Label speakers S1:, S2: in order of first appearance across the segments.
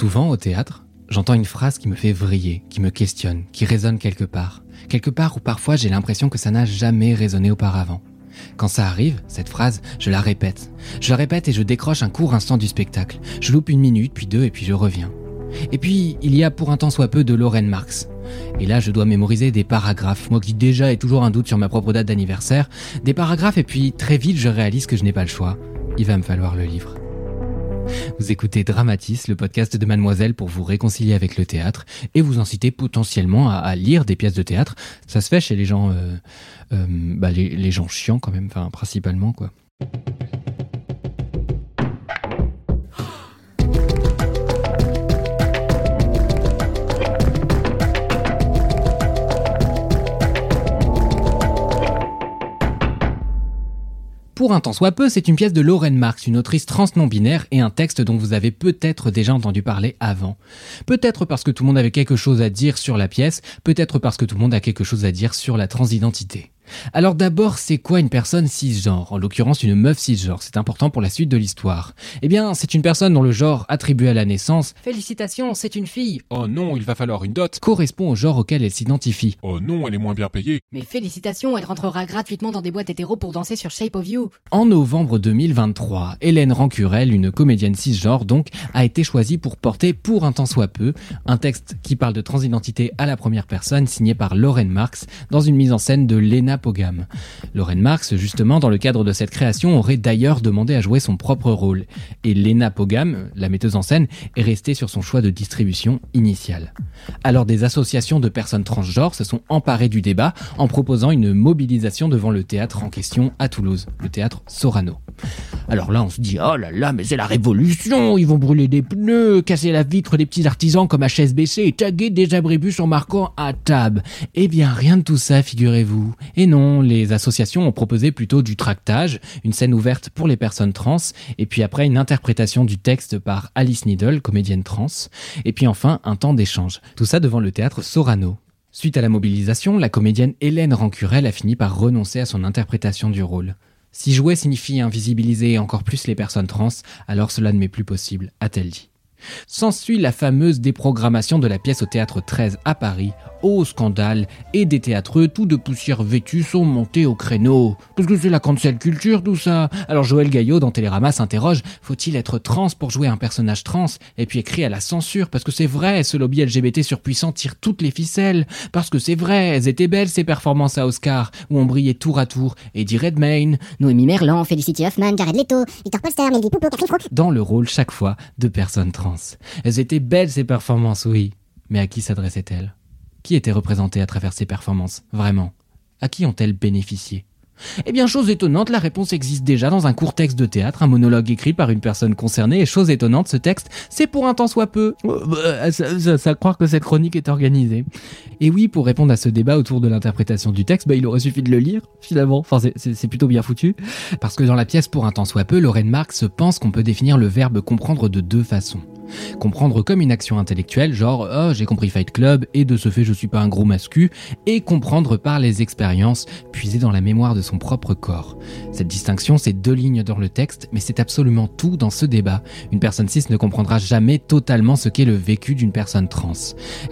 S1: Souvent au théâtre, j'entends une phrase qui me fait vriller, qui me questionne, qui résonne quelque part. Quelque part où parfois j'ai l'impression que ça n'a jamais résonné auparavant. Quand ça arrive, cette phrase, je la répète. Je la répète et je décroche un court instant du spectacle. Je loupe une minute, puis deux, et puis je reviens. Et puis, il y a pour un temps soit peu de Lorraine Marx. Et là, je dois mémoriser des paragraphes, moi qui déjà ai toujours un doute sur ma propre date d'anniversaire, des paragraphes et puis très vite je réalise que je n'ai pas le choix. Il va me falloir le livre. Vous écoutez Dramatis, le podcast de Mademoiselle pour vous réconcilier avec le théâtre et vous inciter potentiellement à, lire des pièces de théâtre. Ça se fait chez les gens, euh, euh, bah les, les gens chiants quand même, enfin principalement quoi. Pour un temps soit peu, c'est une pièce de Lauren Marx, une autrice trans non-binaire et un texte dont vous avez peut-être déjà entendu parler avant. Peut-être parce que tout le monde avait quelque chose à dire sur la pièce, peut-être parce que tout le monde a quelque chose à dire sur la transidentité. Alors d'abord, c'est quoi une personne cisgenre? En l'occurrence, une meuf cisgenre. C'est important pour la suite de l'histoire. Eh bien, c'est une personne dont le genre attribué à la naissance Félicitations, c'est une fille
S2: Oh non, il va falloir une dot
S1: correspond au genre auquel elle s'identifie.
S2: Oh non, elle est moins bien payée
S3: Mais félicitations, elle rentrera gratuitement dans des boîtes hétéro pour danser sur Shape of You.
S1: En novembre 2023, Hélène Rancurel, une comédienne cisgenre donc, a été choisie pour porter Pour un temps soit peu, un texte qui parle de transidentité à la première personne signé par Lauren Marx dans une mise en scène de Lena Lorraine Marx, justement, dans le cadre de cette création, aurait d'ailleurs demandé à jouer son propre rôle. Et Lena Pogam, la metteuse en scène, est restée sur son choix de distribution initial. Alors des associations de personnes transgenres se sont emparées du débat en proposant une mobilisation devant le théâtre en question à Toulouse, le théâtre Sorano. Alors là, on se dit, oh là là, mais c'est la révolution, ils vont brûler des pneus, casser la vitre des petits artisans comme HSBC et taguer des abribus en marquant à table. Eh bien, rien de tout ça, figurez-vous. Non, les associations ont proposé plutôt du tractage, une scène ouverte pour les personnes trans, et puis après une interprétation du texte par Alice Needle, comédienne trans, et puis enfin un temps d'échange. Tout ça devant le théâtre Sorano. Suite à la mobilisation, la comédienne Hélène Rancurel a fini par renoncer à son interprétation du rôle. Si jouer signifie invisibiliser encore plus les personnes trans, alors cela ne m'est plus possible, a-t-elle dit. S'ensuit la fameuse déprogrammation de la pièce au théâtre 13 à Paris, au scandale, et des théâtreux tout de poussière vêtus sont montés au créneau. Parce que c'est la cancel culture tout ça. Alors Joël Gaillot dans Télérama s'interroge, faut-il être trans pour jouer un personnage trans? Et puis écrit à la censure, parce que c'est vrai, ce lobby LGBT surpuissant tire toutes les ficelles. Parce que c'est vrai, elles étaient belles ces performances à Oscar, où on brillait tour à tour, Eddie Redmayne,
S4: Noémie Merlan, Felicity Huffman, Jared Leto, Victor Polster, Melody Poupeau, Catherine
S1: dans le rôle chaque fois de personnes trans. Elles étaient belles ces performances, oui. Mais à qui s'adressaient-elles? Qui était représenté à travers ces performances, vraiment? À qui ont-elles bénéficié? Eh bien, chose étonnante, la réponse existe déjà dans un court texte de théâtre, un monologue écrit par une personne concernée, et chose étonnante, ce texte, c'est pour un temps soit peu. Euh, bah, Ça, ça, ça croire que cette chronique est organisée. Et oui, pour répondre à ce débat autour de l'interprétation du texte, bah, il aurait suffi de le lire, finalement. Enfin, c'est plutôt bien foutu. Parce que dans la pièce Pour un temps soit peu, Lorraine Marx pense qu'on peut définir le verbe comprendre de deux façons. Comprendre comme une action intellectuelle, genre oh, j'ai compris Fight Club et de ce fait je suis pas un gros mascu, et comprendre par les expériences puisées dans la mémoire de son propre corps. Cette distinction, c'est deux lignes dans le texte, mais c'est absolument tout dans ce débat. Une personne cis ne comprendra jamais totalement ce qu'est le vécu d'une personne trans.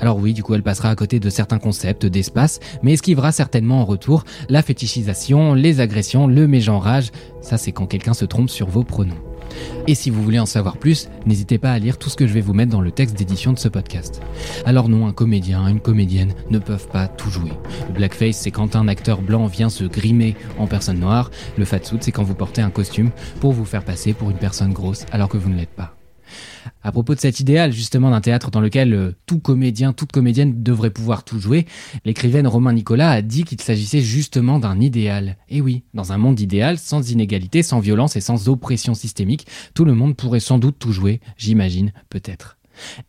S1: Alors oui, du coup, elle passera à côté de certains concepts d'espace, mais esquivera certainement en retour la fétichisation, les agressions, le mégenrage. Ça, c'est quand quelqu'un se trompe sur vos pronoms. Et si vous voulez en savoir plus, n'hésitez pas à lire tout ce que je vais vous mettre dans le texte d'édition de ce podcast. Alors non, un comédien, une comédienne ne peuvent pas tout jouer. Le blackface, c'est quand un acteur blanc vient se grimer en personne noire. Le fatsuit, c'est quand vous portez un costume pour vous faire passer pour une personne grosse alors que vous ne l'êtes pas. À propos de cet idéal, justement, d'un théâtre dans lequel euh, tout comédien, toute comédienne devrait pouvoir tout jouer, l'écrivaine Romain Nicolas a dit qu'il s'agissait justement d'un idéal. Et oui, dans un monde idéal, sans inégalité, sans violence et sans oppression systémique, tout le monde pourrait sans doute tout jouer, j'imagine, peut-être.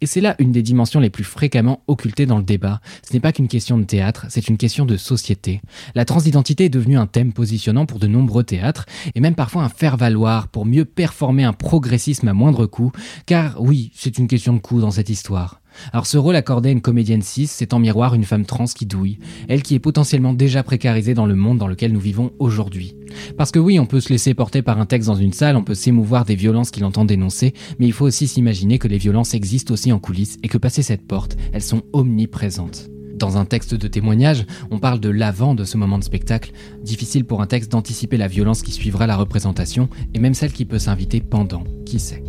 S1: Et c'est là une des dimensions les plus fréquemment occultées dans le débat. Ce n'est pas qu'une question de théâtre, c'est une question de société. La transidentité est devenue un thème positionnant pour de nombreux théâtres, et même parfois un faire-valoir pour mieux performer un progressisme à moindre coût, car oui, c'est une question de coût dans cette histoire. Alors ce rôle accordé à une comédienne cis, c'est en miroir une femme trans qui douille, elle qui est potentiellement déjà précarisée dans le monde dans lequel nous vivons aujourd'hui. Parce que oui, on peut se laisser porter par un texte dans une salle, on peut s'émouvoir des violences qu'il entend dénoncer, mais il faut aussi s'imaginer que les violences existent aussi en coulisses et que passé cette porte, elles sont omniprésentes. Dans un texte de témoignage, on parle de l'avant de ce moment de spectacle. Difficile pour un texte d'anticiper la violence qui suivra la représentation, et même celle qui peut s'inviter pendant, qui sait.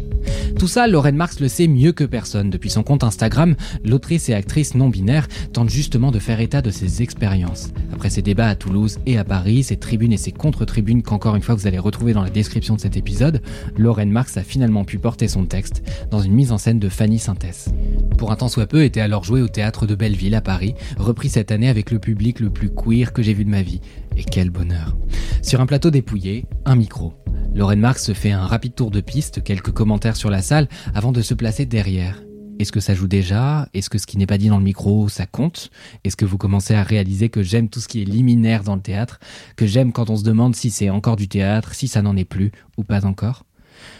S1: Tout ça, Lorraine Marx le sait mieux que personne. Depuis son compte Instagram, l'autrice et actrice non binaire tente justement de faire état de ses expériences. Après ses débats à Toulouse et à Paris, ses tribunes et ses contre-tribunes qu'encore une fois vous allez retrouver dans la description de cet épisode, Lorraine Marx a finalement pu porter son texte dans une mise en scène de Fanny Sintès. Pour un temps soit peu, était alors joué au théâtre de Belleville à Paris, repris cette année avec le public le plus queer que j'ai vu de ma vie. Et quel bonheur. Sur un plateau dépouillé, un micro. Lorraine Marx se fait un rapide tour de piste, quelques commentaires sur la salle, avant de se placer derrière. Est-ce que ça joue déjà? Est-ce que ce qui n'est pas dit dans le micro, ça compte? Est-ce que vous commencez à réaliser que j'aime tout ce qui est liminaire dans le théâtre? Que j'aime quand on se demande si c'est encore du théâtre, si ça n'en est plus, ou pas encore?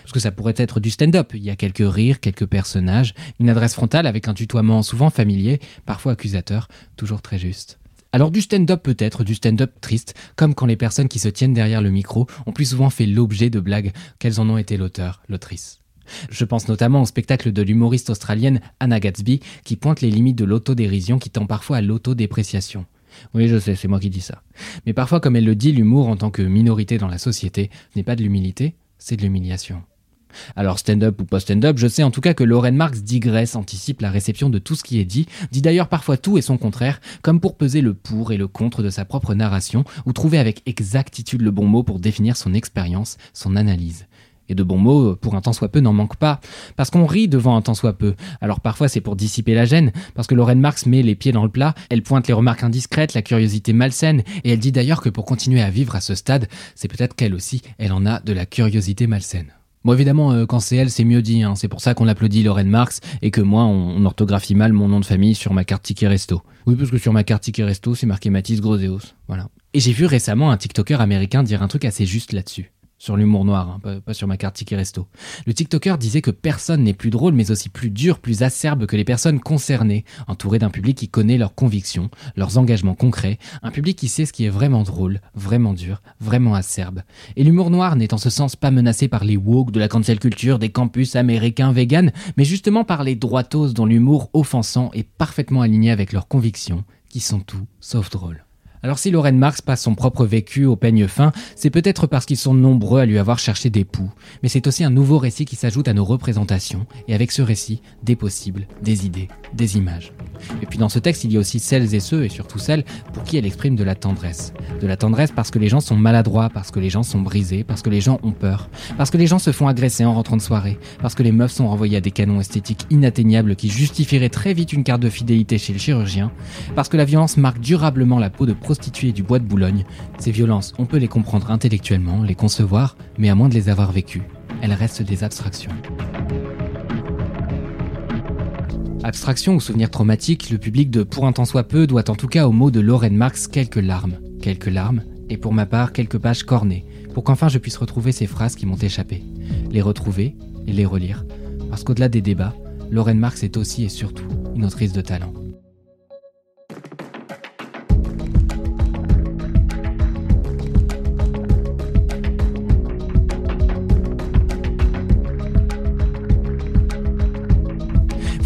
S1: Parce que ça pourrait être du stand-up. Il y a quelques rires, quelques personnages, une adresse frontale avec un tutoiement souvent familier, parfois accusateur, toujours très juste. Alors du stand-up peut-être, du stand-up triste, comme quand les personnes qui se tiennent derrière le micro ont plus souvent fait l'objet de blagues qu'elles en ont été l'auteur, l'autrice. Je pense notamment au spectacle de l'humoriste australienne Anna Gatsby qui pointe les limites de l'autodérision qui tend parfois à l'autodépréciation. Oui, je sais, c'est moi qui dis ça. Mais parfois, comme elle le dit, l'humour en tant que minorité dans la société n'est pas de l'humilité, c'est de l'humiliation. Alors stand-up ou post-stand-up, je sais en tout cas que Lorraine Marx digresse, anticipe la réception de tout ce qui est dit, dit d'ailleurs parfois tout et son contraire, comme pour peser le pour et le contre de sa propre narration, ou trouver avec exactitude le bon mot pour définir son expérience, son analyse. Et de bons mots, pour un temps soit peu, n'en manque pas. Parce qu'on rit devant un temps soit peu. Alors parfois c'est pour dissiper la gêne, parce que Lorraine Marx met les pieds dans le plat, elle pointe les remarques indiscrètes, la curiosité malsaine, et elle dit d'ailleurs que pour continuer à vivre à ce stade, c'est peut-être qu'elle aussi, elle en a de la curiosité malsaine. Bon, évidemment, euh, quand c'est elle, c'est mieux dit. Hein. C'est pour ça qu'on applaudit Lorraine Marx et que moi, on, orthographie mal mon nom de famille sur ma carte ticket resto. Oui, parce que sur ma carte ticket resto, c'est marqué Mathis Groseos. Voilà. Et j'ai vu récemment un TikToker américain dire un truc assez juste là-dessus sur l'humour noir, hein, pas, sur ma carte ticket resto. Le TikToker disait que personne n'est plus drôle, mais aussi plus dur, plus acerbe que les personnes concernées, entourées d'un public qui connaît leurs convictions, leurs engagements concrets, un public qui sait ce qui est vraiment drôle, vraiment dur, vraiment acerbe. Et l'humour noir n'est en ce sens pas menacé par les woke de la cancel culture des campus américains vegan, mais justement par les droitos dont l'humour offensant est parfaitement aligné avec leurs convictions, qui sont tout sauf drôles. Alors si Lorraine Marx passe son propre vécu au peigne fin, c'est peut-être parce qu'ils sont nombreux à lui avoir cherché des poux, mais c'est aussi un nouveau récit qui s'ajoute à nos représentations, et avec ce récit, des possibles, des idées, des images. Et puis dans ce texte, il y a aussi celles et ceux, et surtout celles, pour qui elle exprime de la tendresse. De la tendresse parce que les gens sont maladroits, parce que les gens sont brisés, parce que les gens ont peur, parce que les gens se font agresser en rentrant de soirée, parce que les meufs sont renvoyées à des canons esthétiques inatteignables qui justifieraient très vite une carte de fidélité chez le chirurgien, parce que la violence marque durablement la peau de prostituées du bois de Boulogne. Ces violences, on peut les comprendre intellectuellement, les concevoir, mais à moins de les avoir vécues, elles restent des abstractions. Abstraction ou souvenir traumatique, le public de Pour un temps soit peu doit en tout cas au mot de Lorraine Marx quelques larmes. Quelques larmes, et pour ma part quelques pages cornées, pour qu'enfin je puisse retrouver ces phrases qui m'ont échappé. Les retrouver et les relire. Parce qu'au-delà des débats, Lorraine Marx est aussi et surtout une autrice de talent.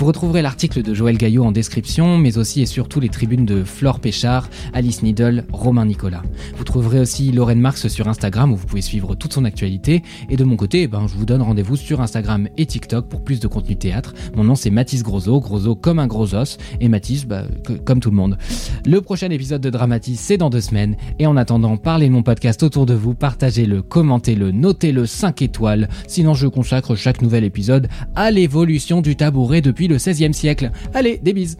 S1: Vous retrouverez l'article de Joël Gaillot en description, mais aussi et surtout les tribunes de Flore Péchard, Alice Needle, Romain Nicolas. Vous trouverez aussi Lorraine Marx sur Instagram où vous pouvez suivre toute son actualité. Et de mon côté, eh ben, je vous donne rendez-vous sur Instagram et TikTok pour plus de contenu théâtre. Mon nom c'est Mathis Grosso, Grosso comme un gros os, et Mathis, bah, comme tout le monde. Le prochain épisode de Dramatis, c'est dans deux semaines. Et en attendant, parlez de mon podcast autour de vous, partagez-le, commentez-le, notez-le 5 étoiles. Sinon, je consacre chaque nouvel épisode à l'évolution du tabouret depuis le 16e siècle. Allez, des bises